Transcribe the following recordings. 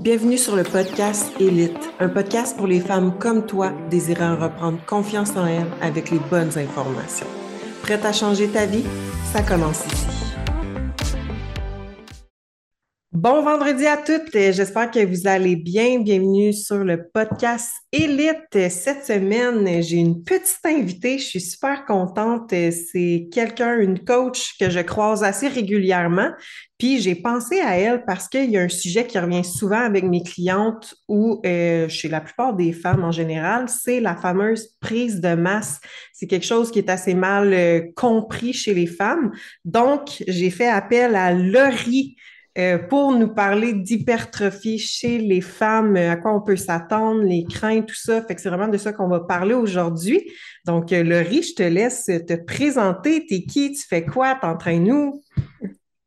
Bienvenue sur le podcast Élite, un podcast pour les femmes comme toi désirant reprendre confiance en elles avec les bonnes informations. Prête à changer ta vie? Ça commence ici. Bon vendredi à toutes. J'espère que vous allez bien. Bienvenue sur le podcast Élite. Cette semaine, j'ai une petite invitée. Je suis super contente. C'est quelqu'un, une coach que je croise assez régulièrement. Puis j'ai pensé à elle parce qu'il y a un sujet qui revient souvent avec mes clientes ou euh, chez la plupart des femmes en général, c'est la fameuse prise de masse. C'est quelque chose qui est assez mal euh, compris chez les femmes. Donc, j'ai fait appel à Laurie euh, pour nous parler d'hypertrophie chez les femmes, à quoi on peut s'attendre, les craintes, tout ça. Fait que c'est vraiment de ça qu'on va parler aujourd'hui. Donc, euh, Laurie, je te laisse te présenter. T'es qui? Tu fais quoi? T'entraînes-nous?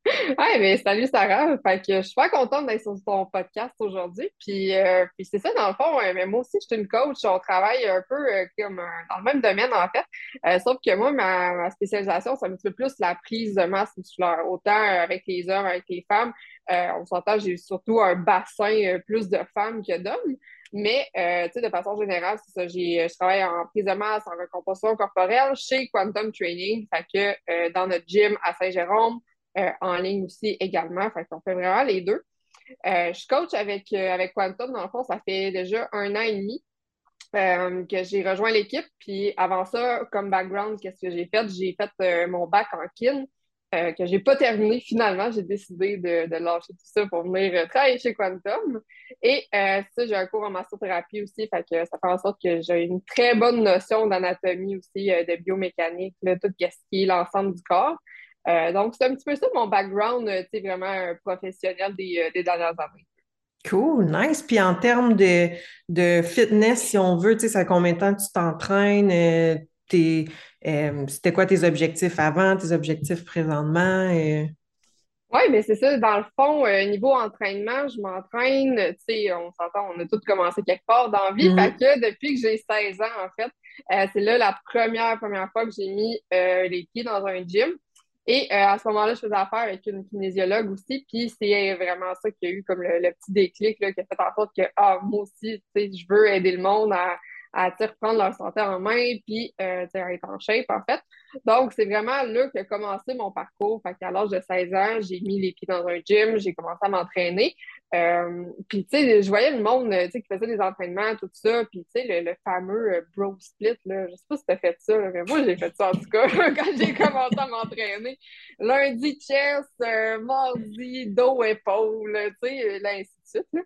Hey, mais salut Sarah. Fait que je suis pas contente d'être sur ton podcast aujourd'hui. Puis, euh, puis c'est ça, dans le fond, mais moi aussi, je suis une coach. On travaille un peu comme dans le même domaine, en fait. sauf que moi, ma, spécialisation, c'est un petit peu plus la prise de masse musculaire, autant avec les hommes, avec les femmes. Euh, on s'entend, j'ai surtout un bassin euh, plus de femmes que d'hommes. Mais, euh, de façon générale, c'est ça. je travaille en prise de masse, en recomposition corporelle chez Quantum Training. Fait que dans notre gym à Saint-Jérôme, en ligne aussi également. Fait qu'on fait vraiment les deux. je coach avec, avec Quantum, dans le fond, ça fait déjà un an et demi. que j'ai rejoint l'équipe. Puis avant ça, comme background, qu'est-ce que j'ai fait? J'ai fait mon bac en kin. Euh, que j'ai pas terminé finalement. J'ai décidé de, de, lâcher tout ça pour venir euh, travailler chez Quantum. Et euh, ça, j'ai un cours en massothérapie aussi, que ça fait en sorte que j'ai une très bonne notion d'anatomie aussi, de biomécanique, tout ce qui est l'ensemble du corps. Donc, c'est un petit peu ça mon background, tu sais, vraiment professionnel des, des dernières années. Cool, nice. Puis en termes de, de fitness, si on veut, tu sais, ça combien de temps tu t'entraînes? Euh, c'était quoi tes objectifs avant, tes objectifs présentement? Euh? Oui, mais c'est ça. Dans le fond, euh, niveau entraînement, je m'entraîne. Tu sais, on s'entend, on a tous commencé quelque part dans la vie. Mm-hmm. que depuis que j'ai 16 ans, en fait, c'est là la première, première fois que j'ai mis les pieds dans un gym. Et à ce moment-là, je faisais affaire avec une kinésiologue aussi. Puis c'est vraiment ça qui a eu comme le, petit déclic là, qui a fait en sorte que, ah, moi aussi, tu sais, je veux aider le monde à à reprendre leur santé en main puis euh, à être en shape, en fait. Donc, c'est vraiment là que commencé mon parcours. Fait qu'à l'âge de 16 ans, j'ai mis les pieds dans un gym, j'ai commencé à m'entraîner. Euh, puis, tu sais, je voyais le monde qui faisait des entraînements, tout ça. Puis, tu sais, le, fameux euh, bro split, là, je sais pas si tu as fait ça, mais moi, j'ai fait ça en tout cas quand j'ai commencé à m'entraîner. Lundi, chest, mardi, dos, épaule, tu sais, ainsi de suite. Là.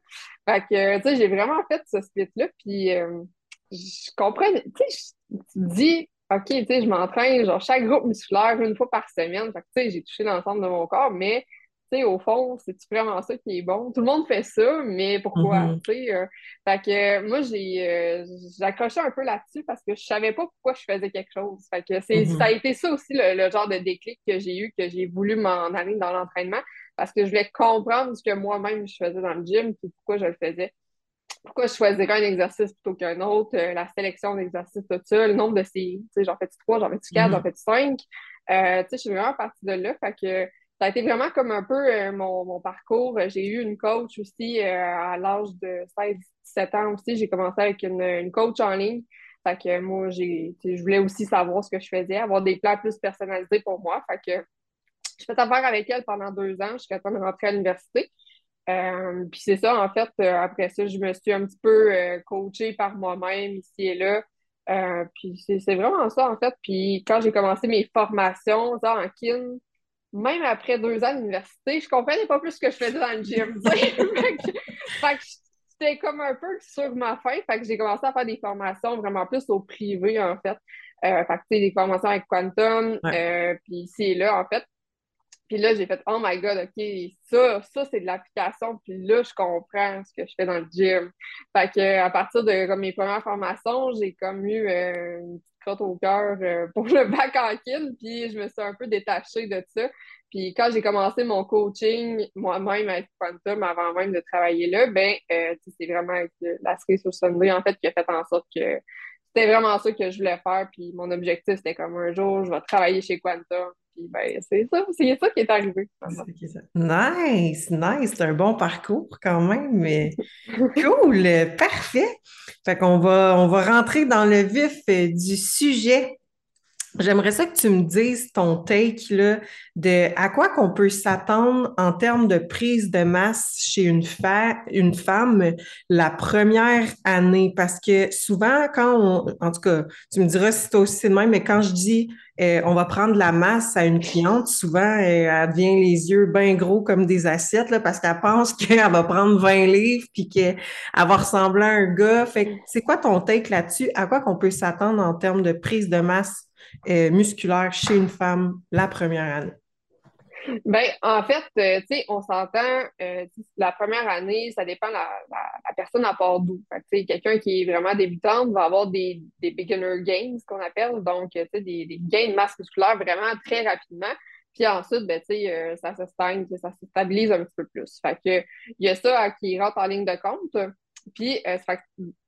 Fait que, tu sais, j'ai vraiment fait ce split-là. Puis, je comprends, tu sais, tu dis, OK, tu sais, je m'entraîne, genre, chaque groupe musculaire une fois par semaine. Fait que, tu sais, j'ai touché l'ensemble de mon corps, mais, tu sais, au fond, c'est-tu vraiment ça qui est bon? Tout le monde fait ça, mais pourquoi? Mm-hmm. Tu sais, euh, fait que, moi, j'ai, euh, accroché un peu là-dessus parce que je savais pas pourquoi je faisais quelque chose. Fait que c'est, mm-hmm. ça a été ça aussi, le, genre de déclic que j'ai eu, que j'ai voulu m'en aller dans l'entraînement parce que je voulais comprendre ce que moi-même je faisais dans le gym et pourquoi je le faisais pourquoi je choisirais un exercice plutôt qu'un autre, euh, la sélection d'exercices, tout ça, le nombre de ces, tu sais, j'en fais trois, j'en fais quatre, j'en fais cinq? Euh, tu sais, je suis vraiment partie de là. Fait que ça a été vraiment comme un peu euh, mon, mon, parcours. J'ai eu une coach aussi à l'âge de 16-17 ans aussi. J'ai commencé avec une, une, coach en ligne. Fait que moi, j'ai, je voulais aussi savoir ce que je faisais, avoir des plans plus personnalisés pour moi. Fait que je fais affaire avec elle pendant deux ans jusqu'à temps de rentrer à l'université. Euh, puis c'est ça, en fait, euh, après ça, je me suis un petit peu euh, coachée par moi-même ici et là. puis c'est vraiment ça, en fait. Puis quand j'ai commencé mes formations en kin, même après deux ans d'université, je comprenais pas plus ce que je faisais dans le gym. fait que, c'était comme un peu sur ma fin. Fait que j'ai commencé à faire des formations vraiment plus au privé, en fait. fait que, des formations avec Quantum, puis ici et là, en fait. Puis là, j'ai fait Oh my God, OK, ça, ça, c'est de l'application. Puis là, je comprends ce que je fais dans le gym. Fait que à partir de comme, mes premières formations, j'ai comme eu euh, une petite crotte au cœur euh, pour le bac en kin, puis je me suis un peu détachée de ça. Puis quand j'ai commencé mon coaching moi-même avec Quantum avant même de travailler là, ben euh, c'est vraiment avec la série sur Sunday en fait qui a fait en sorte que c'était vraiment ça que je voulais faire. Puis mon objectif, c'était comme un jour, je vais travailler chez Quantum Puis ben, c'est ça, c'est ça qui est arrivé. Nice, nice, c'est un bon parcours quand même, mais cool, parfait. Fait qu'on va, on va rentrer dans le vif du sujet. J'aimerais ça que tu me dises ton take là, de à quoi qu'on peut s'attendre en termes de prise de masse chez une, femme la première année? Parce que souvent, quand on, en tout cas, tu me diras si c'est aussi de même, mais quand je dis euh, on va prendre la masse à une cliente, souvent euh, elle devient les yeux bien gros comme des assiettes là, parce qu'elle pense qu'elle va prendre 20 livres puis qu'elle va ressembler à un gars. Fait c'est quoi ton take là-dessus? À quoi qu'on peut s'attendre en termes de prise de masse euh, musculaire chez une femme la première année? Ben, en fait, euh, tu sais, on s'entend, euh, la première année, ça dépend de la, personne à part d'où. Quelqu'un qui est vraiment débutante va avoir des, des beginner gains, ce qu'on appelle, donc, tu sais, des, des, gains de masse musculaire vraiment très rapidement. Puis ensuite, ben, tu sais, ça se stagne, ça se stabilise un petit peu plus. Fait que, il y a ça qui rentre en ligne de compte. Puis, euh, ça fait,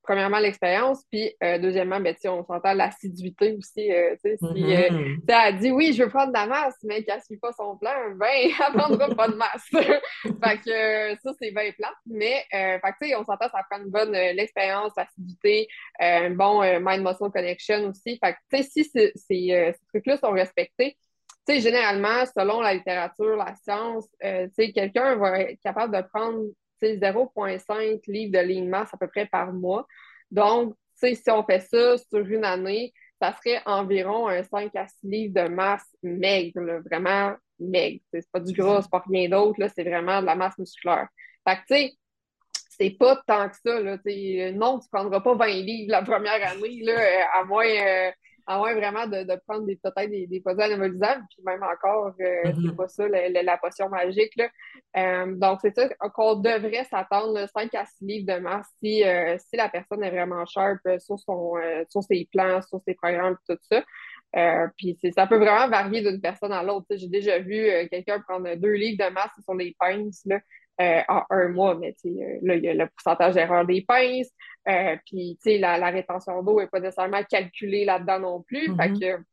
premièrement, l'expérience, puis euh, deuxièmement, ben, on s'entend l'assiduité aussi. Euh, si mm-hmm. elle dit oui, je veux prendre de la masse, mais qu'elle ne suit pas son plan, ben, elle ne prendra pas de masse. fait que ça, c'est bien plate. Mais, fait que, on s'entend, ça prend une bonne l'expérience, l'assiduité, un bon mind-muscle connection aussi. Fait que, si ces trucs-là sont respectés, sais, généralement, selon la littérature, la science, euh, quelqu'un va être capable de prendre 0,5 livres de ligne masse à peu près par mois. Donc, si on fait ça sur une année, ça serait environ un 5 à 6 livres de masse maigre, vraiment maigre. C'est pas du gras, c'est pas rien d'autre, c'est vraiment de la masse musculaire. Fait que, tu sais, c'est pas tant que ça. Là, non, tu prendras pas 20 livres la première année, là, à moins. Euh, à moins vraiment de, de prendre des, peut-être des, des produits anabolisables, puis même encore, euh, c'est mm-hmm. pas ça la, potion magique. Là. Euh, donc, c'est ça qu'on devrait s'attendre 5 à 6 livres de masse si, euh, si la personne est vraiment sharp sur, son, sur ses plans, sur ses programmes, tout ça. puis ça peut vraiment varier d'une personne à l'autre. J'ai déjà vu quelqu'un prendre 2 livres de masse sur les pinces là, en un mois, mais là, il y a le pourcentage d'erreur des pinces, euh, puis, tu sais, la, rétention d'eau n'est pas nécessairement calculée là-dedans non plus. Fait mm-hmm. que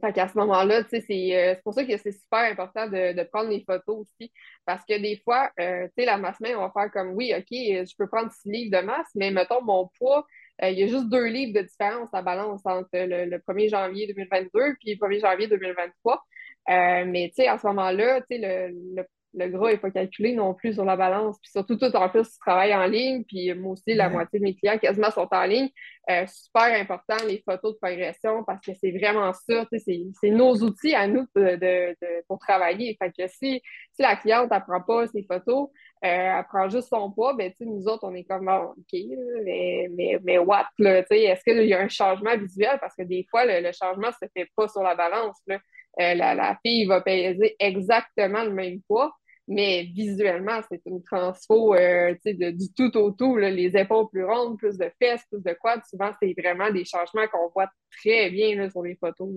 fait qu'à ce moment-là, euh, c'est pour ça que c'est super important de, prendre les photos aussi. Parce que des fois, euh, tu sais, la masse main, on va faire comme oui, OK, je peux prendre 6 livres de masse, mais mettons mon poids, il y a juste deux livres de différence à balance entre le, 1er janvier 2022 puis le 1er janvier 2023. mais tu sais, à ce moment-là, tu sais, le, le, le gras n'est pas calculé non plus sur la balance. Puis surtout, tout en plus, tu travailles en ligne. Puis moi aussi, la moitié de mes clients quasiment sont en ligne. Euh, super important, les photos de progression, parce que c'est vraiment ça. C'est nos outils à nous de, pour travailler. Fait que si, si la cliente n'apprend pas ses photos, euh, elle prend juste son poids, ben, nous autres, on est comme, OK, mais, mais, mais what? Est-ce qu'il y a un changement visuel? Parce que des fois, le, changement ne se fait pas sur la balance. Là. Euh, la, la, fille va peser exactement le même poids, mais visuellement, c'est une transfo euh, de, du tout au tout. les épaules plus rondes, plus de fesses, plus de quads. Souvent, c'est vraiment des changements qu'on voit très bien sur les photos.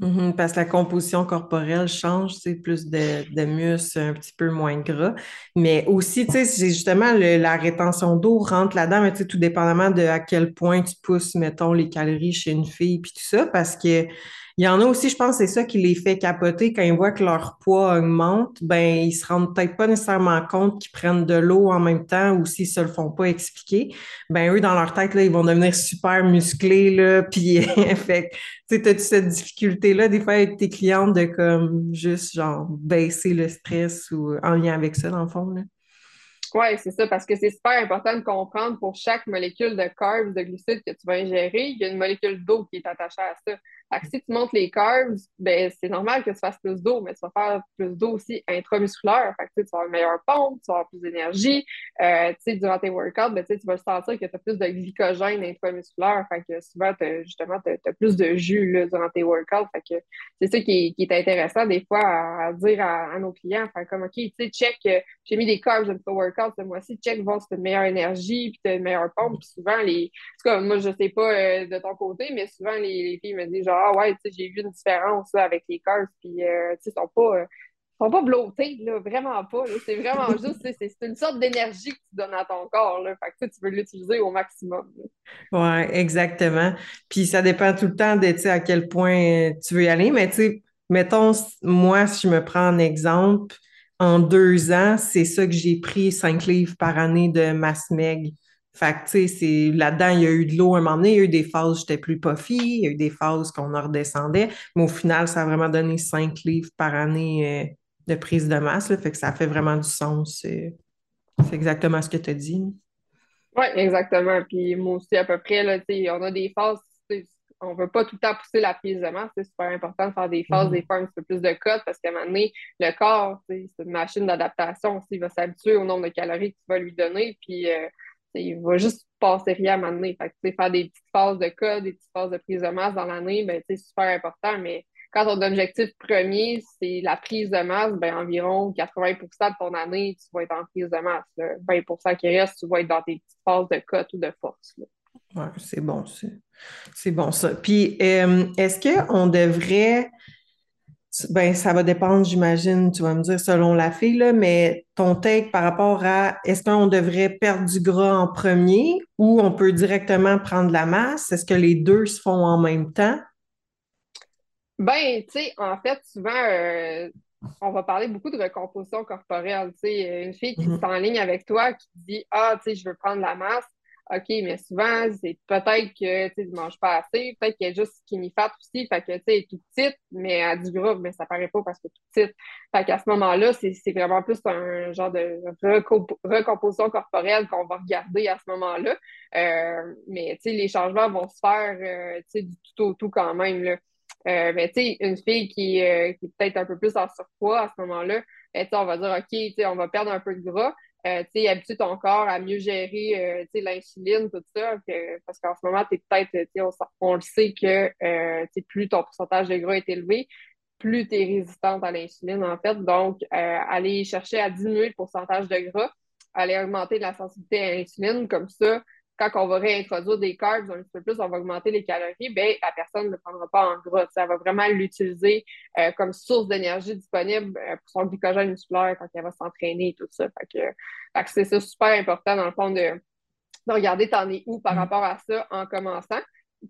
Mm-hmm, parce que la composition corporelle change, c'est plus de, de, muscles, un petit peu moins gras. Mais aussi, tu sais, justement la rétention d'eau rentre là-dedans, mais tu sais, tout dépendamment de à quel point tu pousses, mettons, les calories chez une fille, puis tout ça, parce que il y en a aussi, je pense, c'est ça qui les fait capoter quand ils voient que leur poids augmente, ben ils se rendent peut-être pas nécessairement compte qu'ils prennent de l'eau en même temps ou s'ils se le font pas expliquer, ben eux dans leur tête là, ils vont devenir super musclés là, puis fait tu sais, as cette difficulté là des fois avec tes clientes de comme juste genre baisser le stress ou en lien avec ça dans le fond. Oui, c'est ça, parce que c'est super important de comprendre pour chaque molécule de carbs, de glucides que tu vas ingérer, il y a une molécule d'eau qui est attachée à ça si tu montes les carbs, ben, c'est normal que tu fasses plus d'eau, mais tu vas faire plus d'eau aussi intramusculaire. Fait que, tu vas avoir une meilleure pompe, tu vas avoir plus d'énergie. Euh, durant tes workouts, ben, tu vas sentir que tu as plus de glycogène intramusculaire. Fait que souvent, justement, tu as, plus de jus là, durant tes workouts. Fait que c'est ça qui est, intéressant des fois à, dire à, nos clients. Fait comme, OK, tu sais, check, euh, j'ai mis des carbs dans ton workout ce mois-ci, check, voir si tu as une meilleure énergie, puis tu as une meilleure pompe. Puis souvent, les. Moi, je sais pas euh, de ton côté, mais souvent, les, les filles me disent genre, ah ouais, j'ai vu une différence avec les cars, puis euh, ils sont pas. Euh, sont pas bloatés, là, vraiment pas. C'est vraiment juste, c'est une sorte d'énergie que tu donnes à ton corps. Là, fait que tu veux l'utiliser au maximum. Oui, exactement. Puis ça dépend tout le temps de à quel point tu veux y aller, mais tu sais, mettons, moi, si je me prends en exemple, en deux ans, c'est ça que j'ai pris cinq livres par année de masse meg. Fait que, tu sais, c'est, là-dedans, il y a eu de l'eau un moment donné, il y a eu des phases où j'étais plus puffy, il y a eu des phases qu'on en redescendait, mais au final, ça a vraiment donné cinq livres par année euh, de prise de masse, là, fait que ça fait vraiment du sens. euh, c'est exactement ce que tu as dit. Oui, exactement. Puis moi aussi, à peu près, là, tu sais, on a des phases, on ne veut pas tout le temps pousser la prise de masse. C'est super important de faire des phases, des Mhm. fois un petit peu plus de cotes parce qu'à un moment donné, le corps, c'est une machine d'adaptation aussi. Il va s'habituer au nombre de calories que tu vas lui donner. Puis euh, il va juste passer rien à un moment donné. Fait que, faire des petites phases de cotes, des petites phases de prise de masse dans l'année, ben, c'est super important. Mais quand ton objectif premier, c'est la prise de masse, ben, environ 80% de ton année, tu vas être en prise de masse. là. 20% qui reste, tu vas être dans tes petites phases de cotes ou de force. Ouais, c'est bon, c'est c'est bon ça. Puis, euh, est-ce qu'on devrait, ben ça va dépendre, j'imagine, tu vas me dire selon la fille, là, mais ton take par rapport à est-ce qu'on devrait perdre du gras en premier ou on peut directement prendre la masse? Est-ce que les deux se font en même temps? Ben, tu sais, en fait, souvent, euh, on va parler beaucoup de recomposition corporelle. Tu sais, une fille qui Mhm. s'enligne avec toi, qui dit, Ah, tu sais, je veux prendre la masse. OK, mais souvent, c'est peut-être que, tu ne mange pas assez, peut-être qu'elle est juste skinny fat aussi, fait que, tu sais, toute petite, mais elle a du gras, mais ça paraît pas parce que toute petite. Fait qu'à ce moment-là, c'est vraiment plus un genre de recomp- recomposition corporelle qu'on va regarder à ce moment-là. Euh, mais, tu sais, les changements vont se faire, euh, du tout au tout quand même, là. Euh, mais tu sais, une fille qui, qui est peut-être un peu plus en surpoids à ce moment-là, ben, on va dire, OK, on va perdre un peu de gras. Euh, tu sais, habituer ton corps à mieux gérer, euh, l'insuline, tout ça, que- parce qu'en ce moment, tu peut-être, on, on le sait que, euh, plus ton pourcentage de gras est élevé, plus tu es résistante à l'insuline, en fait. Donc, euh, aller chercher à diminuer le pourcentage de gras, aller augmenter la sensibilité à l'insuline, comme ça, quand on va réintroduire des carbs un petit peu plus, on va augmenter les calories, ben, la personne ne le prendra pas en gras. Ça va vraiment l'utiliser euh, comme source d'énergie disponible euh, pour son glycogène musculaire quand elle va s'entraîner et tout ça. Fait que, c'est ça super important, dans le fond, de, de regarder t'en es où par rapport à ça en commençant.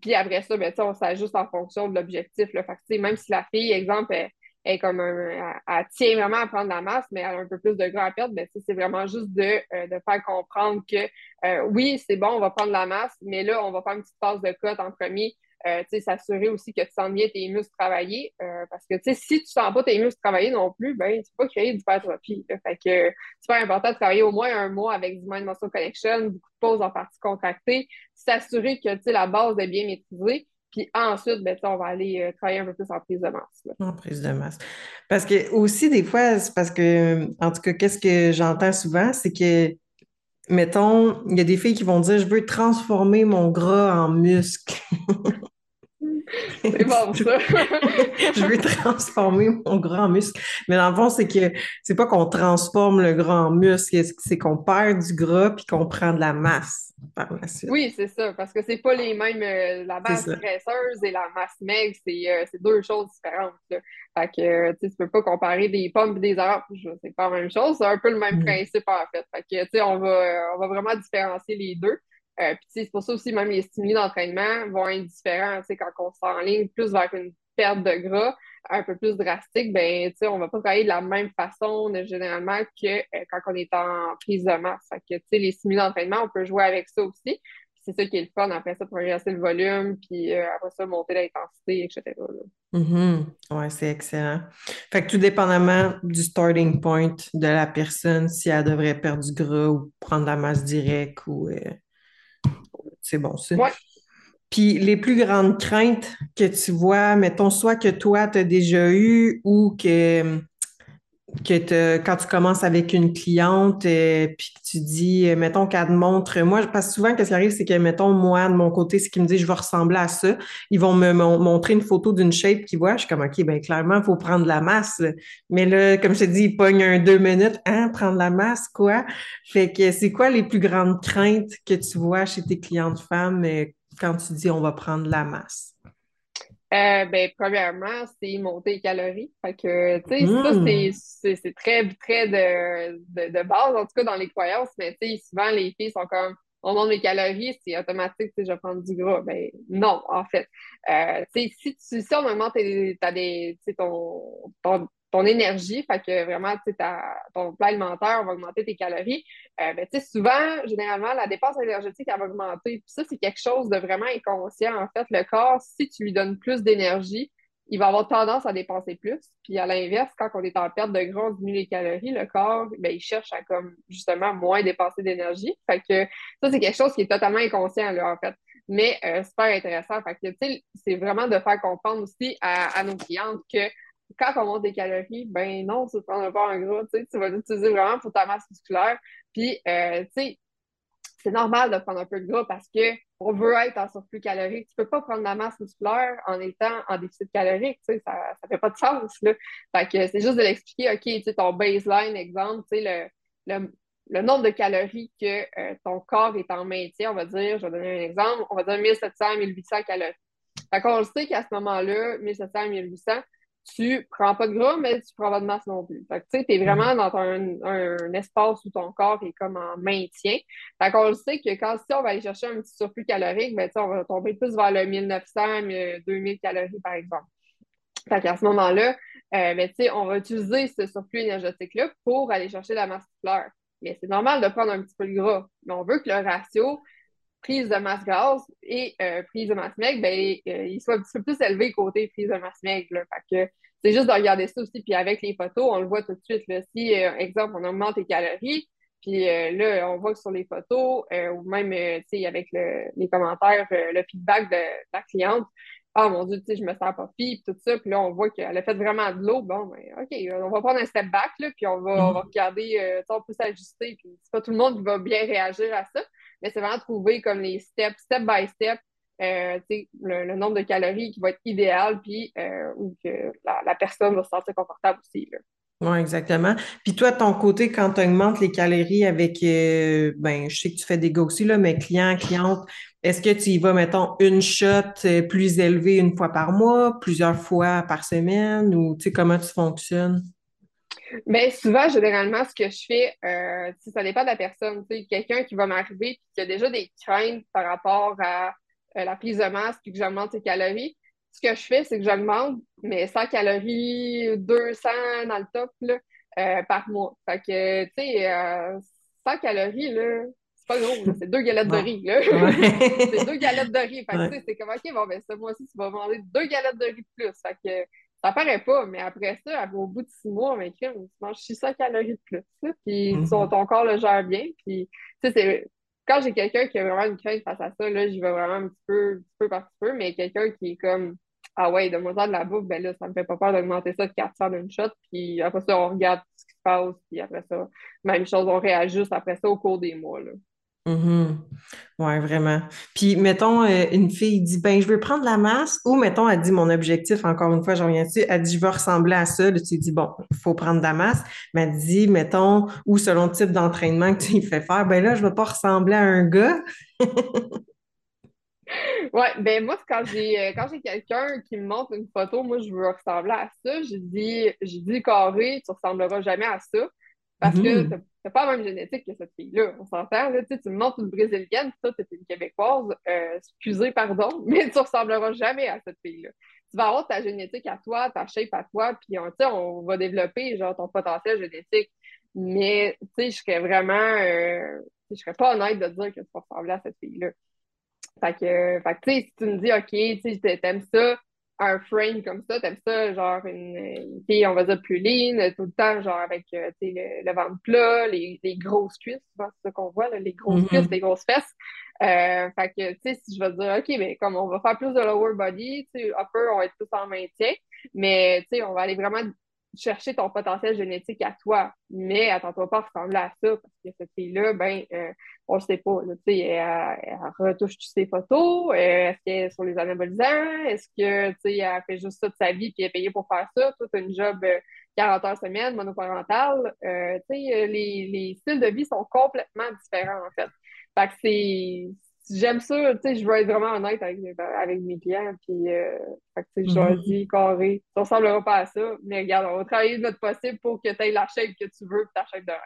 Puis après ça, sais, on s'ajuste en fonction de l'objectif. Même si la fille, exemple, elle, elle est comme un- elle, elle tient vraiment à prendre la masse, mais elle a un peu plus de gras à perdre, sais, c'est vraiment juste de, euh, de faire comprendre que euh, oui, c'est bon, on va prendre la masse, mais là, on va faire une petite phase de cote en premier. Euh, s'assurer aussi que tu sens bien tes muscles travailler. euh, parce que, si tu sens pas tes muscles travailler non plus, ben, tu peux pas créer d'hypertrophie. Fait que c'est super important de travailler au moins un mois avec du Mind Muscle Connection, beaucoup de pauses en partie contractée, s'assurer que, la base est bien maîtrisée. Puis ensuite, ben, on va aller euh, travailler un peu plus en prise de masse. En prise de masse. Parce que aussi, des fois, c'est parce que, en tout cas, qu'est-ce que j'entends souvent, c'est que, mettons, il y a des filles qui vont dire, je veux transformer mon gras en muscle. C'est bon, ça. Je veux transformer mon gras en muscle. Mais dans le fond, c'est que c'est pas qu'on transforme le gras en muscle, c'est qu'on perd du gras puis qu'on prend de la masse par la suite. Oui, c'est ça, parce que c'est pas les mêmes. euh, la masse graisseuse et la masse maigre, c'est euh, c'est deux choses différentes. là. Fait que, euh, tu peux pas comparer des pommes et des oranges. C'est pas la même chose, c'est un peu le même Mm. principe en fait. Fait que, tu sais, on va, on va vraiment différencier les deux. Euh, puis, c'est pour ça aussi, même les stimuli d'entraînement vont être différents. Quand on s'enligne plus vers une perte de gras un peu plus drastique, ben, on va pas travailler de la même façon généralement que euh, quand on est en prise de masse. Les stimuli d'entraînement, on peut jouer avec ça aussi. C'est ça qui est le fun. Après ça, progresser le volume, puis euh, après ça, monter l'intensité, etc. là. Mhm. Ouais, c'est excellent. Fait que tout dépendamment du starting point de la personne, si elle devrait perdre du gras ou prendre la masse directe ou c'est bon ça. Ouais. Puis les plus grandes craintes que tu vois, mettons, soit que toi, tu as déjà eu ou que, que quand tu commences avec une cliente, euh, que tu dis, euh, mettons qu'elle te montre, moi, parce que souvent, qu'est-ce qui arrive, c'est que, mettons, moi, de mon côté, c'est qu'ils me disent, je vais ressembler à ça. Ils vont me mon- montrer une photo d'une shape qu'ils voient. Je suis comme, OK, ben clairement, il faut prendre la masse. Mais là, comme je te dis, ils pognent un deux minutes. Hein, prendre la masse, quoi? Fait que c'est quoi les plus grandes craintes que tu vois chez tes clientes femmes euh, quand tu dis on va prendre la masse? Euh, ben, premièrement, c'est monter les calories. Fait que, tu sais, ça, Hmm. c'est, c'est, c'est très, très de, de, de base, en tout cas, dans les croyances. Mais, tu sais, souvent, les filles sont comme, on monte mes calories, c'est automatique, tu sais, je vais prendre du gras. Ben, non, en fait. Euh, tu sais, si, tu, si on augmente des, ton, ton, ton énergie, fait que vraiment, sais, ton plat alimentaire, va augmenter tes calories. Euh, ben, tu sais, souvent, généralement, la dépense énergétique, elle va augmenter. Puis ça, c'est quelque chose de vraiment inconscient. En fait, le corps, si tu lui donnes plus d'énergie, il va avoir tendance à dépenser plus. Puis à l'inverse, quand on est en perte de gras, on diminue les calories, le corps, ben, il cherche à comme justement moins dépenser d'énergie. Fait que ça, c'est quelque chose qui est totalement inconscient, là, en fait. Mais euh, super intéressant. Fait que, tu sais, c'est vraiment de faire comprendre aussi à, nos clientes que quand on monte des calories, ben non, tu ne prendras pas un gras, tu vas l'utiliser vraiment pour ta masse musculaire. Puis, euh, tu sais, c'est normal de prendre un peu de gras parce qu'on veut être en surplus calorique. Tu ne peux pas prendre de la masse musculaire en étant en déficit calorique. Tu sais, ça ne fait pas de sens. Là. Fait que c'est juste de l'expliquer, OK, tu sais, ton baseline, exemple, tu sais, le, le, nombre de calories que euh, ton corps est en maintien, on va dire, je vais donner un exemple, on va dire 1700, 1800 calories. Fait qu'on le sait qu'à ce moment-là, 1700, 1800, tu prends pas de gras, mais tu prends pas de masse non plus. Fait que, tu sais, es vraiment dans un, espace où ton corps est comme en maintien. Fait qu'on le sait que quand si on va aller chercher un petit surplus calorique, ben, on va tomber plus vers le 1900, 2000 calories, par exemple. Fait qu'à ce moment-là, euh, ben, on va utiliser ce surplus énergétique-là pour aller chercher la masse musculaire. Mais c'est normal de prendre un petit peu de gras. Mais on veut que le ratio prise de masse grasse et euh, prise de masse maigre, ben, euh, il soit un petit peu plus élevé côté prise de masse maigre. Fait que c'est juste de regarder ça aussi. Puis avec les photos, on le voit tout de suite. Là. Si, euh, exemple, on augmente les calories, puis là, on voit que sur les photos, ou même avec les commentaires, le feedback de, la cliente, ah mon Dieu, je me sens pas fille, tout ça. Puis là, on voit qu'elle a fait vraiment de l'eau. Bon, ben, OK, on va prendre un step back, là, puis on va, on va mm-hmm. regarder, on peut s'ajuster. Puis c'est pas tout le monde qui va bien réagir à ça mais c'est vraiment trouver comme les steps, step by step, euh, le, nombre de calories qui va être idéal, puis euh, où que la, personne va se sentir confortable aussi. Oui, exactement. Puis toi, ton côté, quand tu augmentes les calories avec, euh, ben, je sais que tu fais des gars aussi, là, mais clients, clientes, est-ce que tu y vas, mettons, une shot plus élevée une fois par mois, plusieurs fois par semaine, ou tu sais, comment tu fonctionnes? Mais souvent, généralement, ce que je fais, euh, ça dépend de la personne. Quelqu'un qui va m'arriver et qui a déjà des craintes par rapport à euh, la prise de masse puis que j'augmente ses calories, ce que je fais, c'est que j'augmente mes 100 calories, 200 dans le top là, euh, par mois. Fait que, tu sais, 100 calories, là, c'est pas gros, c'est deux galettes de riz. Là. c'est deux galettes de riz. Fait que, c'est comme, OK, bon, ben, ce mois-ci, tu vas manger deux galettes de riz de plus. Fait que, ça paraît pas, mais après ça, au bout de six mois, mais tu manges 600 calories de plus. puis mhm. ton, corps le gère bien. Puis, quand j'ai quelqu'un qui a vraiment une crainte face à ça, là, j'y vais vraiment un petit peu, petit peu par petit peu, mais quelqu'un qui est comme Ah ouais, de moi de la bouffe, ben là, ça me fait pas peur d'augmenter ça de 400 d'une shot. Puis après ça, on regarde ce qui se passe, puis après ça, même chose, on réajuste après ça au cours des mois. Là. Mhm. Oui, vraiment. Puis, mettons, euh, une fille dit, ben, je veux prendre la masse, ou mettons, elle dit, mon objectif, encore une fois, j'en reviens dessus, elle dit, je veux ressembler à ça. tu dis, bon, il faut prendre de la masse. Mais elle dit, mettons, ou selon le type d'entraînement que tu lui fais faire, ben là, je ne veux pas ressembler à un gars. Oui, ben moi, quand j'ai euh, quand j'ai quelqu'un qui me montre une photo, moi, je veux ressembler à ça. J'ai dit, j'ai dit carré, tu ressembleras jamais à ça. Parce que c'est pas la même génétique que cette fille-là. On s'entend, là, tu me montres une Brésilienne, ça, tu une Québécoise, euh, excusez, pardon, mais tu ressembleras jamais à cette fille-là. Tu vas avoir ta génétique à toi, ta shape à toi, puis on, on va développer, genre, ton potentiel génétique. Mais, je serais vraiment, euh, je serais pas honnête de dire que tu ressembles à cette fille-là. Fait que, tu si tu me dis, OK, tu sais, t'aimes ça, un frame comme ça, t'aimes ça, genre une, fille, on va dire, plus lean, tout le temps, genre avec euh, le, le, ventre plat, les, les grosses cuisses, c'est ça qu'on voit, là, les grosses mm-hmm. cuisses, les grosses fesses. Euh, fait que, tu sais, si je vais dire, OK, mais comme on va faire plus de lower body, tu sais, upper, on va être tous en maintien, mais, tu sais, on va aller vraiment chercher ton potentiel génétique à toi. Mais attends-toi pas à ressembler à ça, parce que cette fille-là, ben, euh, on ne sait pas. Là, elle, elle, retouche toutes ses photos. Euh, est-ce qu'elle est sur les anabolisants? Est-ce que elle fait juste ça de sa vie puis elle est payée pour faire ça? Tout une job 40 euh, heures semaine, monoparentale. les, les styles de vie sont complètement différents, en fait. Fait que c'est j'aime ça, tu sais, je veux être vraiment honnête avec, avec mes clients, puis euh, fait que, tu je leur mhm. dis carré, ça ressemblera pas à ça, mais regarde, on va travailler de notre possible pour que tu aies la shape que tu veux, ta shape de rêve.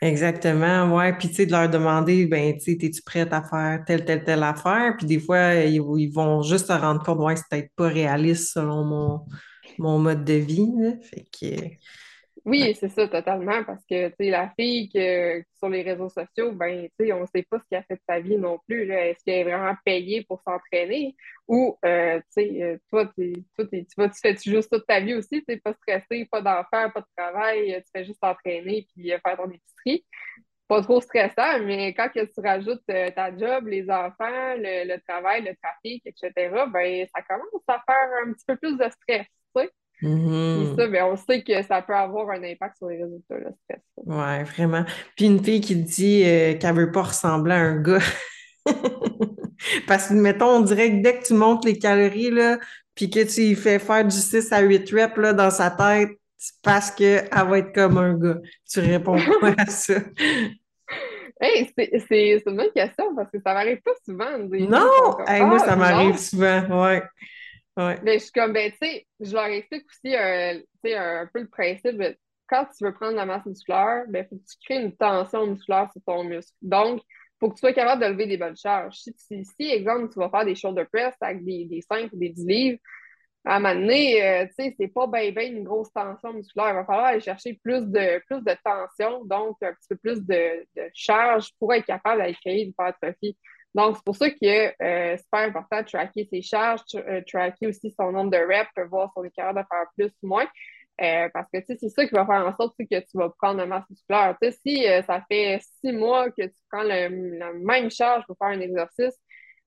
Exactement, ouais. Puis, tu sais, de leur demander, ben, tu sais, es-tu prête à faire telle, telle, telle affaire? Puis, des fois, ils, ils vont juste se rendre compte, ouais, c'est peut-être pas réaliste selon mon, mon mode de vie, là. Fait que, Oui, c'est ça, totalement, parce que, tu sais, la fille que, sur les réseaux sociaux, ben, tu sais, on ne sait pas ce qu'elle a fait de sa vie non plus. Est-ce qu'elle est vraiment payée pour s'entraîner? Ou, euh, tu sais, euh, toi, tu vas, tu fais juste toute ta vie aussi, tu pas stressé, pas d'enfant, pas de travail, euh, tu fais juste t'entraîner puis faire ton épicerie. Pas trop stressant, mais quand tu rajoutes euh, ta job, les enfants, le, le travail, le trafic, etc., ben, ça commence à faire un petit peu plus de stress, tu sais. Mhm. ça, ben, on sait que ça peut avoir un impact sur les résultats, le stress. Ouais, vraiment. Puis une fille qui dit euh, qu'elle veut pas ressembler à un gars. Parce que, mettons, on dirait que dès que tu montes les calories, là, puis que tu lui fais faire du 6 à 8 reps, là, dans sa tête, c'est parce qu'elle va être comme un gars. Tu réponds quoi à ça? Hey, c'est une bonne question parce que ça m'arrive pas souvent des Non! Hey, moi, Ah ça m'arrive souvent. Ouais, Mais je suis comme, ben, tu sais, je leur explique aussi euh, tu sais, un, peu le principe. quand tu veux prendre de la masse musculaire, ben, faut que tu crées une tension musculaire sur ton muscle. Donc, faut que tu sois capable de lever des bonnes charges. Si, si, exemple, tu vas faire des shoulder press avec des, des 5 ou des 10 livres, à un moment donné, euh, tu sais, c'est pas bien ben une grosse tension musculaire. Il va falloir aller chercher plus de, plus de tension, donc un petit peu plus de, de charge pour être capable d'aller créer une. Donc, c'est pour ça que euh, c'est super important de tracker ses charges, tra- euh, tracker aussi son nombre de reps, voir si on est capable de faire plus ou moins. Euh, parce que c'est ça qui va faire en sorte que tu vas prendre la masse musculaire. Tu sais, si euh, ça fait six mois que tu prends le- la même charge pour faire un exercice,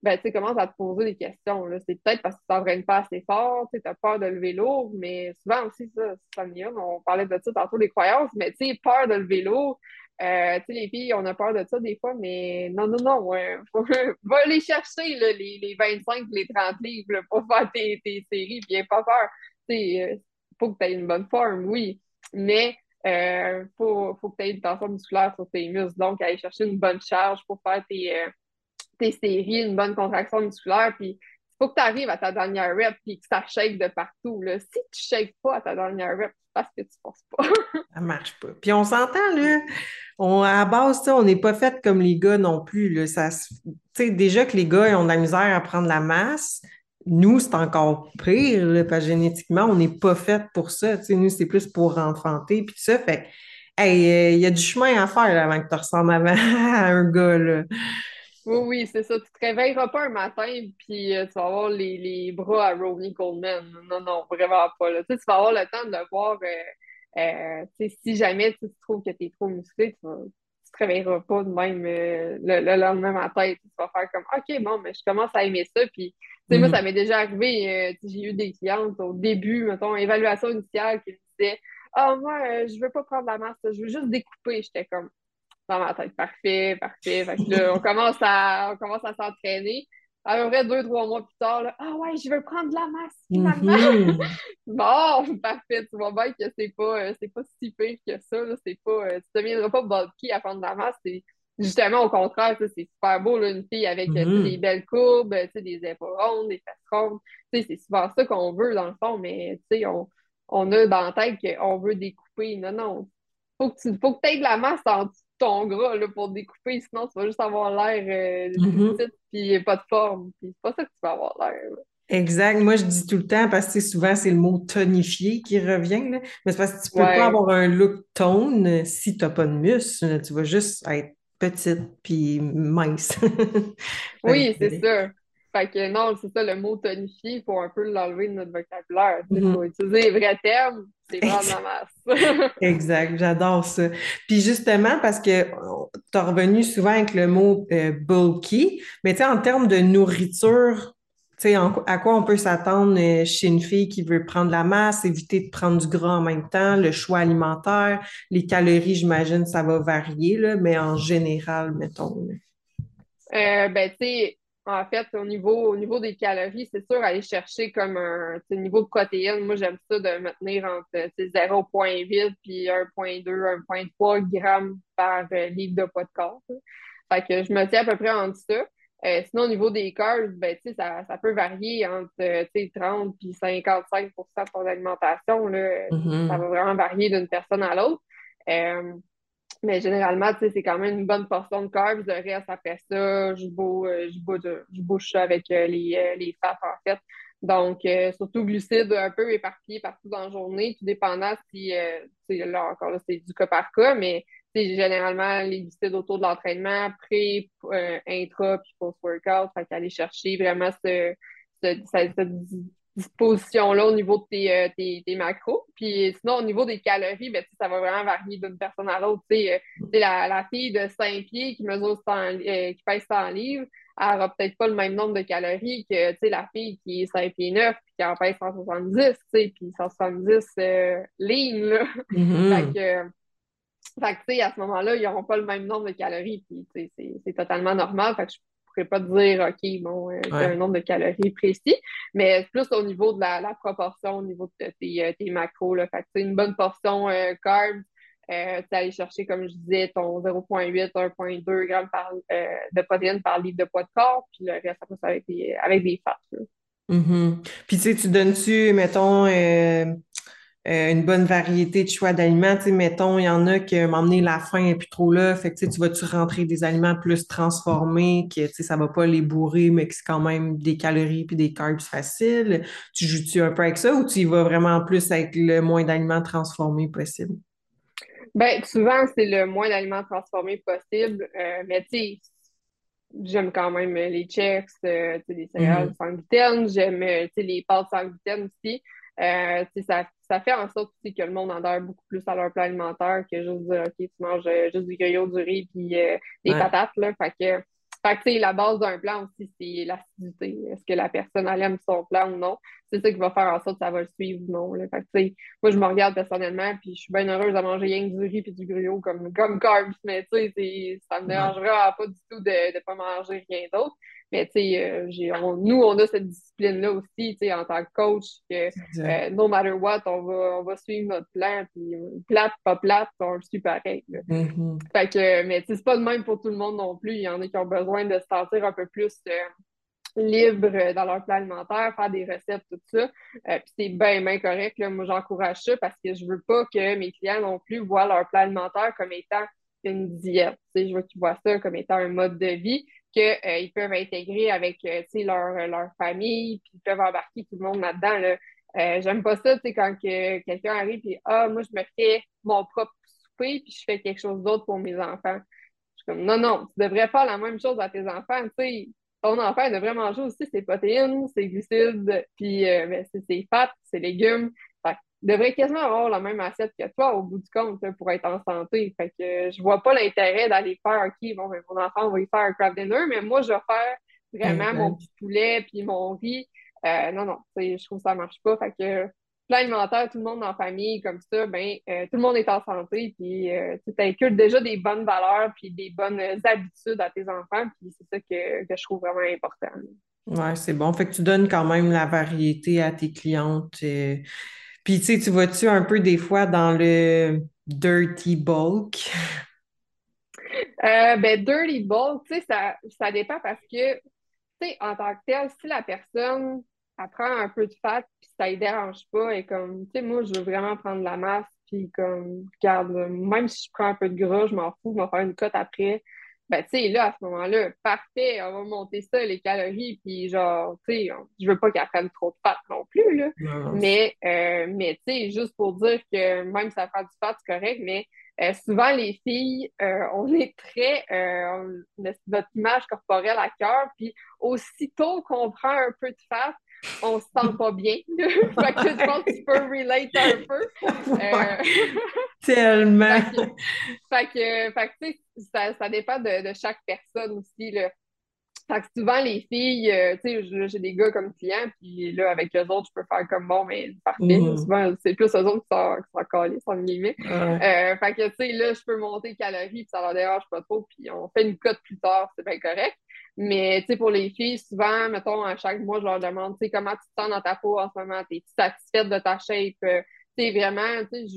ben, tu commences à te poser des questions. C'est peut-être parce que tu t'entraînes pas assez fort, tu as peur de lever lourd, mais souvent aussi, ça, ça. On parlait de ça tantôt, les croyances, mais tu sais, peur de lever lourd. Euh, tu sais, les filles, on a peur de ça des fois, mais non, non, non, faut- va les chercher, les, les 25, les 30 livres, pour faire tes, tes séries, puis pas peur. Tu sais, euh, faut que tu aies une bonne forme, oui, mais euh, faut, faut que tu aies une tension musculaire sur tes muscles. Donc, aller chercher une bonne charge pour faire tes, euh, tes séries, une bonne contraction musculaire, puis il faut que tu arrives à ta dernière rep, puis que ça shake de partout. Si tu shakes pas à ta dernière rep, c'est parce que tu forces pas. Ça marche pas. Puis on s'entend, là. À base, on n'est pas fait comme les gars non plus. Là. Ça, déjà que les gars ont de la misère à prendre la masse, nous, c'est encore pire, là, parce que génétiquement, on n'est pas fait pour ça. Nous, c'est plus pour enfanter, puis tout ça. Fait que, hey, euh, il y a du chemin à faire avant que tu ressembles à un gars. Oui, oui, c'est ça. Tu te réveilleras pas un matin, puis euh, tu vas avoir les, les bras à Ronnie Coleman. Non, non, vraiment pas. Là. Tu sais, tu vas avoir le temps de le voir. euh, euh, tu sais, si jamais tu trouves que tu es trop musclé, tu vas, tu te réveilleras pas de même le, le lendemain matin. Tu vas faire comme OK, bon, mais je commence à aimer ça. Puis, tu sais, moi, ça Mhm. m'est déjà arrivé. j'ai eu des clientes au début, mettons, évaluation initiale, qui me disaient Ah, moi, euh, je veux pas prendre la masse, je veux juste découper. J'étais comme dans ma tête. Parfait, parfait. Fait que là, on commence à, on commence à s'entraîner. À peu près deux, trois mois plus tard, là, ah ouais, je veux prendre de la masse, finalement. Mhm. Bon, parfait. Tu vois bien que c'est pas, euh, c'est pas si pire que ça. C'est pas, euh, tu deviendras pas bulky à prendre de la masse. C'est justement au contraire, c'est super beau, là, une fille avec euh, sais, des Mhm. belles courbes, des épaules rondes, des fesses rondes. C'est souvent ça qu'on veut, dans le fond, mais on, on a dans la tête qu'on veut découper. Non, non. Faut que tu faut que aies de la masse en dessous de ton gras là, pour découper, sinon tu vas juste avoir l'air euh, petite puis pas de forme. Puis c'est pas ça que tu vas avoir l'air. Exact. Moi, je dis tout le temps, parce que souvent, c'est le mot tonifié qui revient, là. Mais c'est parce que tu peux pas avoir un look tone si tu n'as pas de muscle. Tu vas juste être petite puis mince. Oui, c'est ça. Fait que non, c'est ça, le mot tonifié, il faut un peu l'enlever de notre vocabulaire. Il faut mhm. utiliser les vrais termes, c'est prendre la masse. Exact, j'adore ça. Puis justement, parce que tu as revenu souvent avec le mot euh, bulky, mais tu sais, en termes de nourriture, tu sais, à quoi on peut s'attendre euh, chez une fille qui veut prendre la masse, éviter de prendre du gras en même temps, le choix alimentaire, les calories, j'imagine, ça va varier, là, mais en général, mettons. là. Euh, ben, tu sais, en fait, au niveau, au niveau des calories, c'est sûr, aller chercher comme un niveau de protéines. Moi, j'aime ça de me tenir entre tu sais, 0,8 puis 1,2, 1,3 grammes par euh, livre de poids de corps. Fait que je me tiens à peu près entre ça. Euh, sinon, au niveau des carbs, ben, ça, ça peut varier entre euh, tu sais, 30 puis 55 de ton alimentation. Là. Ça va vraiment varier d'une personne à l'autre. Euh, Mais généralement, c'est quand même une bonne portion de carbs. Le reste, après ça, je, je, bouche avec les, les fats, en fait. Donc, surtout glucides un peu éparpillés partout dans la journée, tout dépendant si, là encore là, c'est du cas par cas, mais c'est généralement les glucides autour de l'entraînement, pré, intra, puis post-workout. Fait qu'aller chercher vraiment ce, cette disposition-là au niveau de euh, tes, tes, macros. Puis sinon, au niveau des calories, ben, ça va vraiment varier d'une personne à l'autre. Euh, la, la fille de 5 pieds qui mesure 100, euh, qui pèse 100 livres, elle n'aura peut-être pas le même nombre de calories que la fille qui est 5 pieds 9 puis qui en pèse 170, puis 170 euh, lignes. Là. Mm-hmm. fait que, à ce moment-là, ils n'auront pas le même nombre de calories. Puis c'est totalement normal. Fait que je pourrais pas te dire, OK, bon, euh, un nombre de calories précis, mais plus au niveau de la, proportion, au niveau de tes, euh, tes macros. Là. Fait que, une bonne portion euh, carbs, euh, tu aller chercher, comme je disais, ton 0,8, 1,2 g par, de protéines par litre de poids de corps, puis le reste, ça passe avec des, avec des fats. Mm-hmm. Puis, tu sais, tu donnes-tu, mettons, euh, une bonne variété de choix d'aliments. Tu sais, mettons, il y en a qui m'emmener la faim et puis trop là. Fait que tu, sais, tu vas-tu rentrer des aliments plus transformés, que tu sais, ça va pas les bourrer, mais que c'est quand même des calories puis des carbs faciles? Tu joues-tu un peu avec ça ou tu y vas vraiment plus avec le moins d'aliments transformés possible? Ben, souvent, c'est le moins d'aliments transformés possible. Euh, mais tu sais, j'aime quand même les chips, euh, les céréales mm-hmm. sans gluten, j'aime les pâtes sans gluten aussi. Euh, ça, ça fait en sorte que le monde adhère beaucoup plus à leur plan alimentaire que juste dire OK, tu manges euh, juste du grillot, du riz puis euh, des patates. Là. Fait que, fait la base d'un plan aussi, c'est l'acidité. Est-ce que la personne elle aime son plan ou non? C'est ça qui va faire en sorte que ça va le suivre ou non. Là. Fait que, moi, je me regarde personnellement, puis je suis bien heureuse de manger rien que du riz et du grillot comme, comme carbs, mais ça me dérangera pas du tout de ne pas manger rien d'autre. Mais tu sais, euh, nous, on a cette discipline-là aussi, tu sais, en tant que coach, que euh, no matter what, on va, on va suivre notre plan, puis plate, pas plate, on le suit pareil. Mm-hmm. Fait que, mais c'est pas le même pour tout le monde non plus. Il y en a qui ont besoin de se sentir un peu plus euh, libre dans leur plan alimentaire, faire des recettes, tout ça. puis c'est bien, bien correct. Là. Moi, j'encourage ça parce que je veux pas que mes clients non plus voient leur plan alimentaire comme étant une diète. Je veux qu'ils voient ça comme étant un mode de vie qu'ils euh, peuvent intégrer avec euh, leur, leur famille, puis ils peuvent embarquer tout le monde là-dedans. Là. Euh, j'aime pas ça, quand que, quelqu'un arrive et Ah, moi, je me fais mon propre souper, puis je fais quelque chose d'autre pour mes enfants. Je suis comme Non, non, tu devrais faire la même chose à tes enfants. ton enfant devrait manger aussi ses protéines, ses glucides, puis ben, ses fats, ses légumes devrait quasiment avoir la même assiette que toi au bout du compte pour être en santé. Fait que je vois pas l'intérêt d'aller faire OK, bon, ben, mon enfant va y faire un craft dinner, mais moi, je vais faire vraiment mon petit poulet puis mon riz. Euh, non, non, je trouve que ça marche pas. Fait que plan alimentaire, tout le monde en famille, comme ça, ben, euh, tout le monde est en santé, puis euh, tu inculques déjà des bonnes valeurs puis des bonnes habitudes à tes enfants, puis c'est ça que, que, je trouve vraiment important. Oui, c'est bon. Fait que tu donnes quand même la variété à tes clientes. Puis, tu sais, tu vas-tu un peu des fois dans le dirty bulk? Euh, ben, dirty bulk, tu sais, ça, ça dépend parce que, tu sais, en tant que tel, si la personne apprend un peu de fat, puis ça ne dérange pas, et comme, tu sais, moi, je veux vraiment prendre la masse, puis comme, regarde, même si je prends un peu de gras, je m'en fous, je vais faire une cote après ben, tu sais, là, à ce moment-là, parfait, on va monter ça, les calories, puis genre, tu sais, je veux pas qu'elle prenne trop de pâtes non plus, là. Mais, euh, mais tu sais, juste pour dire que même si ça prend du fat, c'est correct, mais euh, souvent, les filles, euh, on est très, notre image corporelle à cœur, puis aussitôt qu'on prend un peu de fat, on se sent pas bien. fait que je pense que tu peux relate un peu. Euh, Tellement. fait que, fait que, ça, ça dépend de, de, chaque personne aussi. Là. Fait que souvent, les filles, euh, tu sais, j'ai des gars comme clients, puis là, avec eux autres, je peux faire comme bon, mais parfait. Mm. Souvent, c'est plus eux autres qui sont, qui sont calés, sans guillemets. Euh, fait que, tu sais, là, je peux monter les calories, puis ça leur dérange pas trop, puis on fait une cote plus tard, c'est bien correct. Mais, tu sais, pour les filles, souvent, mettons, à chaque mois, je leur demande, tu sais, comment tu te sens dans ta peau en ce moment? T'es satisfaite de ta shape? Euh, tu sais, vraiment, tu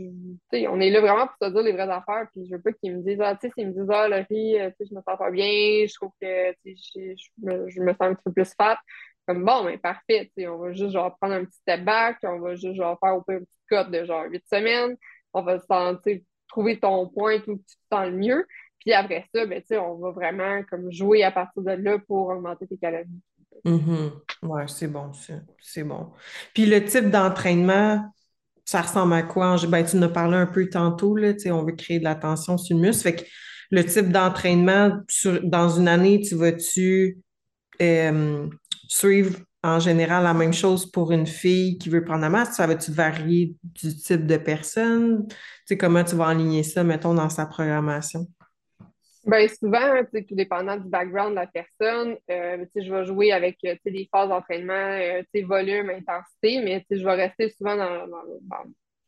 sais, on est là vraiment pour se dire les vraies affaires, puis je veux pas qu'ils me disent, ah, tu sais, s'ils me disent, ah, Laurie, euh, tu sais, je me sens pas bien, je trouve que, tu sais, je, me, sens un petit peu plus fat. Comme bon, mais parfait, tu sais, on va juste, genre, prendre un petit step back, on va juste, genre, faire au peu une petite cote de, genre, huit semaines, on va se sentir trouver ton point où tu te sens le mieux. Puis après ça, ben, on va vraiment comme jouer à partir de là pour augmenter tes calories. Mm-hmm. Oui, c'est bon, c'est bon. Puis le type d'entraînement, ça ressemble à quoi? Ben, tu nous as parlé un peu tantôt, là, on veut créer de la tension sur le muscle. Fait que le type d'entraînement, dans une année, tu vas-tu euh, suivre en général la même chose pour une fille qui veut prendre la masse? Ça va-tu varier du type de personne? Comment tu vas aligner ça, mettons, dans sa programmation? Bien, souvent, tout dépendant du background de la personne, euh, je vais jouer avec des phases d'entraînement, euh, volume, intensité, mais je vais rester souvent dans, dans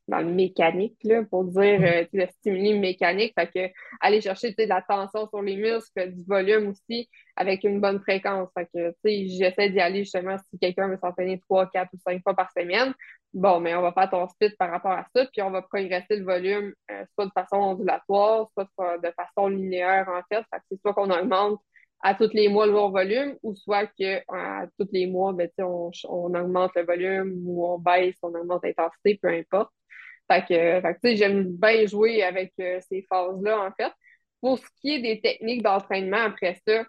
le mécanique, là, pour dire euh, le stimuli mécanique. Fait que aller chercher de la tension sur les muscles, du volume aussi, avec une bonne fréquence. Fait que j'essaie d'y aller justement si quelqu'un veut s'entraîner trois, quatre ou cinq fois par semaine. Bon, mais on va faire ton split par rapport à ça, puis on va progresser le volume euh, soit de façon ondulatoire, soit de façon linéaire en fait. Fait c'est soit qu'on augmente à tous les mois le volume ou soit que à tous les mois, ben, on, on augmente le volume ou on baisse, on augmente l'intensité, peu importe. Fait que, j'aime bien jouer avec euh, ces phases-là, en fait. Pour ce qui est des techniques d'entraînement après ça,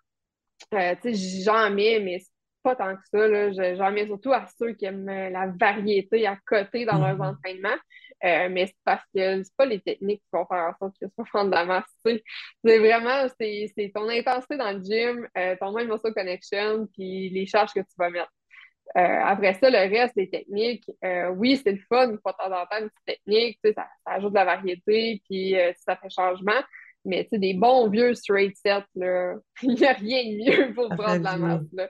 euh, j'en mets, mais pas tant que ça. J'en mets surtout à ceux qui aiment euh, la variété à côté dans leurs mm-hmm. entraînements. mais c'est parce que c'est pas les techniques qui vont faire en sorte que tu vas prendre de la masse. C'est vraiment c'est ton intensité dans le gym, ton mind muscle connection, puis les charges que tu vas mettre. Euh, après ça, le reste des techniques, euh, oui, c'est le fun, une fois de temps en temps, une petite technique, ça, ça ajoute de la variété, puis euh, ça fait changement. Mais des bons vieux straight sets, il n'y a rien de mieux pour prendre la masse. Là.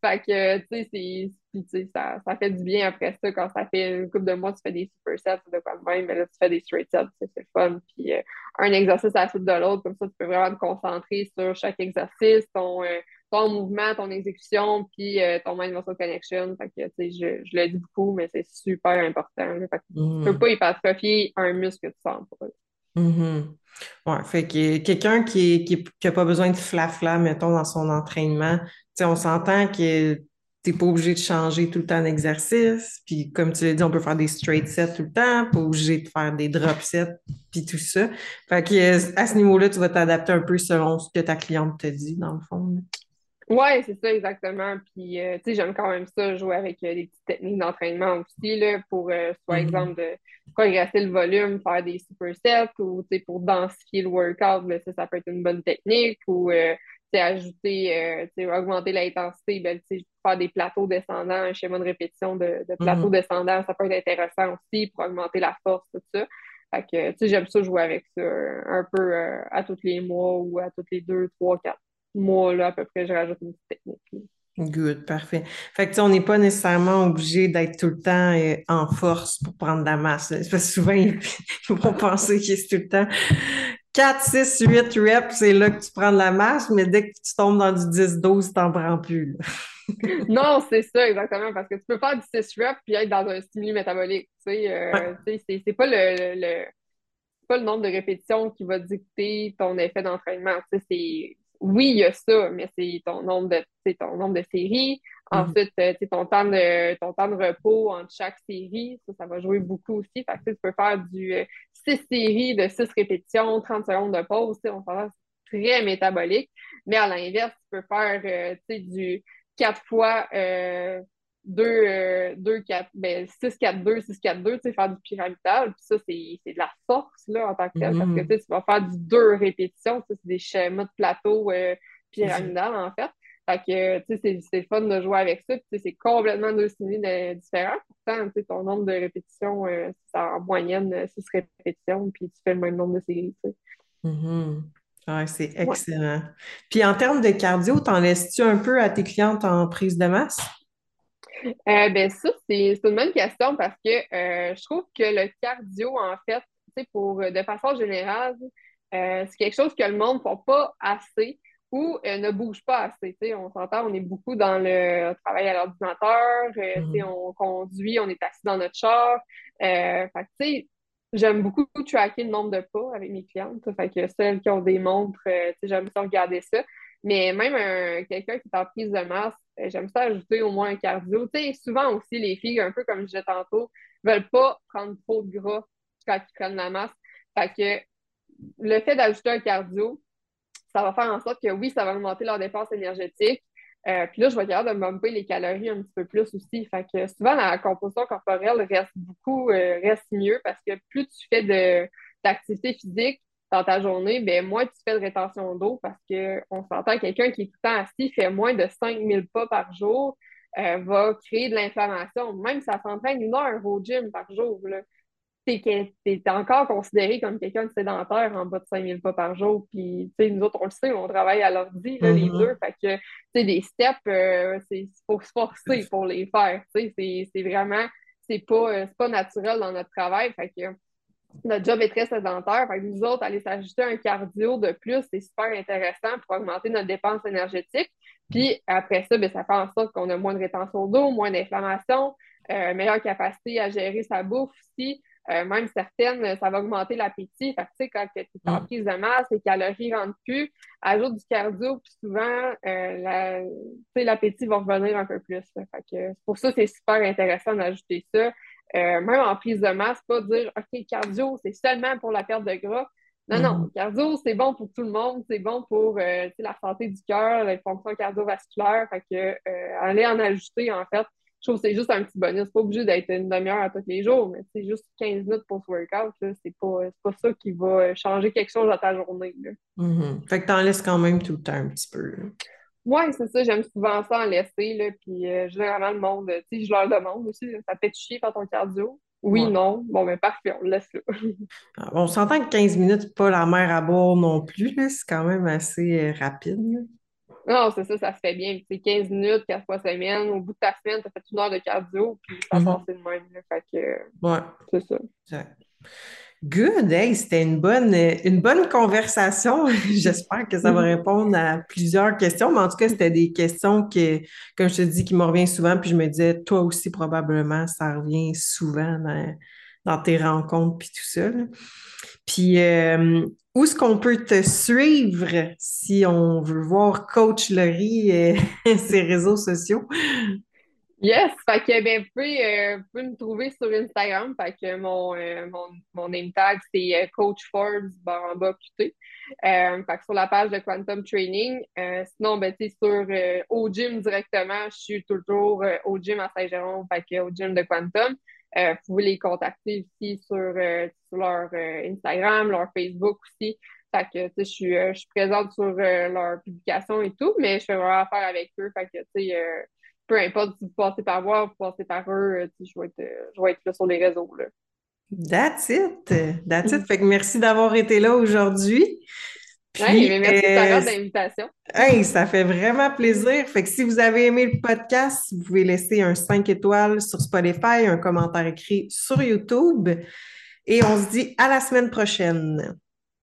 Fait que, tu sais, ça, ça fait du bien après ça. Quand ça fait une couple de mois, tu fais des super sets de quoi même, mais là, tu fais des straight sets, c'est le fun. Puis un exercice à la suite de l'autre, comme ça, tu peux vraiment te concentrer sur chaque exercice, ton, ton mouvement, ton exécution, puis euh, ton mind muscle connection. Fait que, je, je le dis beaucoup, mais c'est super important. Fait que Tu ne peux mm-hmm. pas hypertrophier un muscle que tu sens pas. Mm-hmm. Ouais, fait que quelqu'un qui n'a qui, pas besoin de flafla, mettons, dans son entraînement, on s'entend que tu n'es pas obligé de changer tout le temps d'exercice. Puis comme tu l'as dit, on peut faire des straight sets tout le temps, pas obligé de faire des drop sets, puis tout ça. Fait que à ce niveau-là, tu vas t'adapter un peu selon ce que ta cliente te dit, dans le fond. Oui, c'est ça, exactement. Puis, euh, tu sais, j'aime quand même ça, jouer avec euh, des petites techniques d'entraînement aussi, là, pour, euh, par mm-hmm. exemple, de progresser le volume, faire des supersets ou, tu sais, pour densifier le workout, ça, ça peut être une bonne technique ou, tu sais, ajouter, tu sais, augmenter l'intensité, ben, tu sais, faire des plateaux descendants, un schéma de répétition de, de plateaux mm-hmm. descendants, ça peut être intéressant aussi pour augmenter la force, tout ça. Fait que, tu sais, j'aime ça jouer avec ça un peu à tous les mois ou à tous les deux, trois, quatre moi, là, à peu près, je rajoute une petite technique. Good, parfait. Fait que, on n'est pas nécessairement obligé d'être tout le temps euh, en force pour prendre de la masse. Parce que souvent, ils, vont penser que c'est tout le temps 4, 6, 8 reps, c'est là que tu prends de la masse, mais dès que tu tombes dans du 10, 12, tu n'en prends plus. non, c'est ça, exactement, parce que tu peux faire du 6 reps puis être dans un stimuli métabolique. Tu sais, euh, c'est pas le, le, pas le nombre de répétitions qui va dicter ton effet d'entraînement. C'est oui, il y a ça, mais c'est ton nombre de ton nombre de séries. Mhm. Ensuite, euh, ton temps de ton temps de repos entre chaque série, ça, ça va jouer beaucoup aussi. Fait que, tu peux faire du 6 euh, séries de 6 répétitions, 30 secondes de pause, on s'en très métabolique. Mais à l'inverse, tu peux faire euh, du 4 fois 2, 2, 4, ben, 6, 4, 2, 6, 4, 2, tu sais, faire du pyramidal. Puis ça, c'est de la force, là, en tant que tel, parce que, tu vas faire du 2 répétitions, c'est des schémas de plateau euh, pyramidal, en fait. Fait que, tu sais, c'est fun de jouer avec ça. Puis, c'est complètement deux signes différents. Pourtant, tu sais, ton nombre de répétitions, euh, c'est en moyenne 6 répétitions, puis tu fais le même nombre de séries, tu sais. Mm c'est excellent. Puis en termes de cardio, t'en laisses-tu un peu à tes clientes en prise de masse? Euh, ben ça, c'est une bonne question parce que euh, je trouve que le cardio, en fait, pour de façon générale, euh, c'est quelque chose que le monde ne fait pas assez ou ne bouge pas assez. On s'entend, on est beaucoup dans le travail à l'ordinateur, mm-hmm. on conduit, on est assis dans notre char. J'aime beaucoup tracker le nombre de pas avec mes clientes. Fait que celles qui ont des montres, j'aime ça regarder ça. Mais même quelqu'un qui est en prise de masse, euh, j'aime ça ajouter au moins un cardio. Souvent aussi, les filles, un peu comme je disais tantôt, veulent pas prendre trop de gras quand ils prennent la masse. Le fait d'ajouter un cardio, ça va faire en sorte que oui, ça va augmenter leur dépense énergétique. Euh, puis là, je vais être capable de bumper les calories un petit peu plus aussi. Souvent, la composition corporelle reste beaucoup, euh, reste mieux parce que plus tu fais d'activité physique dans ta journée, ben moins tu fais de rétention d'eau parce qu'on s'entend quelqu'un qui est tout le temps assis, fait moins de 5000 pas par jour, euh, va créer de l'inflammation. Même si ça s'entraîne une heure au gym par jour. Là tu es, encore considéré comme quelqu'un de sédentaire en bas de 5000 pas par jour. Puis, nous autres, on le sait, on travaille à l'ordi, les mm-hmm. deux. Fait que, tu des steps, il euh, faut se forcer pour les faire. C'est vraiment, c'est pas, euh, pas naturel dans notre travail. Fait que, notre job est très sédentaire. Fait que nous autres, aller s'ajouter un cardio de plus, c'est super intéressant pour augmenter notre dépense énergétique. Puis après ça, ben, ça fait en sorte qu'on a moins de rétention d'eau, moins d'inflammation, euh, meilleure capacité à gérer sa bouffe aussi. Euh, même certaines, ça va augmenter l'appétit. Fait que, quand tu es en mm. prise de masse, les calories ne rentrent plus. Ajoute du cardio, puis souvent, euh, l'appétit va revenir un peu plus. Fait que, pour ça, c'est super intéressant d'ajouter ça. Euh, même en prise de masse, pas dire OK, cardio, c'est seulement pour la perte de gras. Non, non, mm-hmm. cardio, c'est bon pour tout le monde, c'est bon pour la santé du cœur, les fonctions cardiovasculaires. Fait que aller en ajouter, en fait, je trouve que c'est juste un petit bonus. Pas obligé d'être une demi-heure à tous les jours, mais c'est juste 15 minutes pour ce workout. C'est pas, pas ça qui va changer quelque chose à ta journée. Mm-hmm. Fait que t'en laisses quand même tout le temps un petit peu. Oui, c'est ça. J'aime souvent ça en laisser. Là, puis euh, généralement, le monde, je leur demande aussi, ça fait chier par ton cardio? Oui, non. Bon, ben parfait, on le laisse là. Ah, on s'entend que 15 minutes, pas la mer à bord non plus. C'est quand même assez euh, rapide. Non, c'est ça, ça se fait bien. C'est 15 minutes, 4 fois semaine. Au bout de ta semaine, tu as fait une heure de cardio, puis ça mm le même. Fait que, ouais. C'est ça. Good, hey, c'était une bonne, une bonne conversation. J'espère que ça va répondre à plusieurs questions, mais en tout cas, c'était des questions que, comme je te dis, qui me reviennent souvent, puis je me disais, toi aussi, probablement, ça revient souvent dans, tes rencontres, puis tout ça. Puis, euh, où est-ce qu'on peut te suivre si on veut voir Coach Laurie et ses réseaux sociaux? Yes, fait que ben, vous, pouvez, euh, me trouver sur Instagram. Fait que mon, euh, mon, mon, name tag, c'est euh, Coach Forbes baramba QT. fait que sur la page de Quantum Training. sinon, ben, sur au gym directement, je suis toujours au gym à Saint-Jérôme, fait que au gym de Quantum. vous pouvez les contacter aussi sur sur leur Instagram, leur Facebook aussi. Fait que, je suis, je suis présente sur euh, leur publication et tout, mais je fais vraiment affaire avec eux. Fait que, tu sais, peu importe si vous passez par moi ou vous passez par eux, je vais être, je vais être là sur les réseaux. Là. That's it. That's it. Fait que merci d'avoir été là aujourd'hui. Oui, merci euh, de l'invitation. Hey, ça fait vraiment plaisir. Fait que si vous avez aimé le podcast, vous pouvez laisser un 5 étoiles sur Spotify, un commentaire écrit sur YouTube. Et on se dit à la semaine prochaine.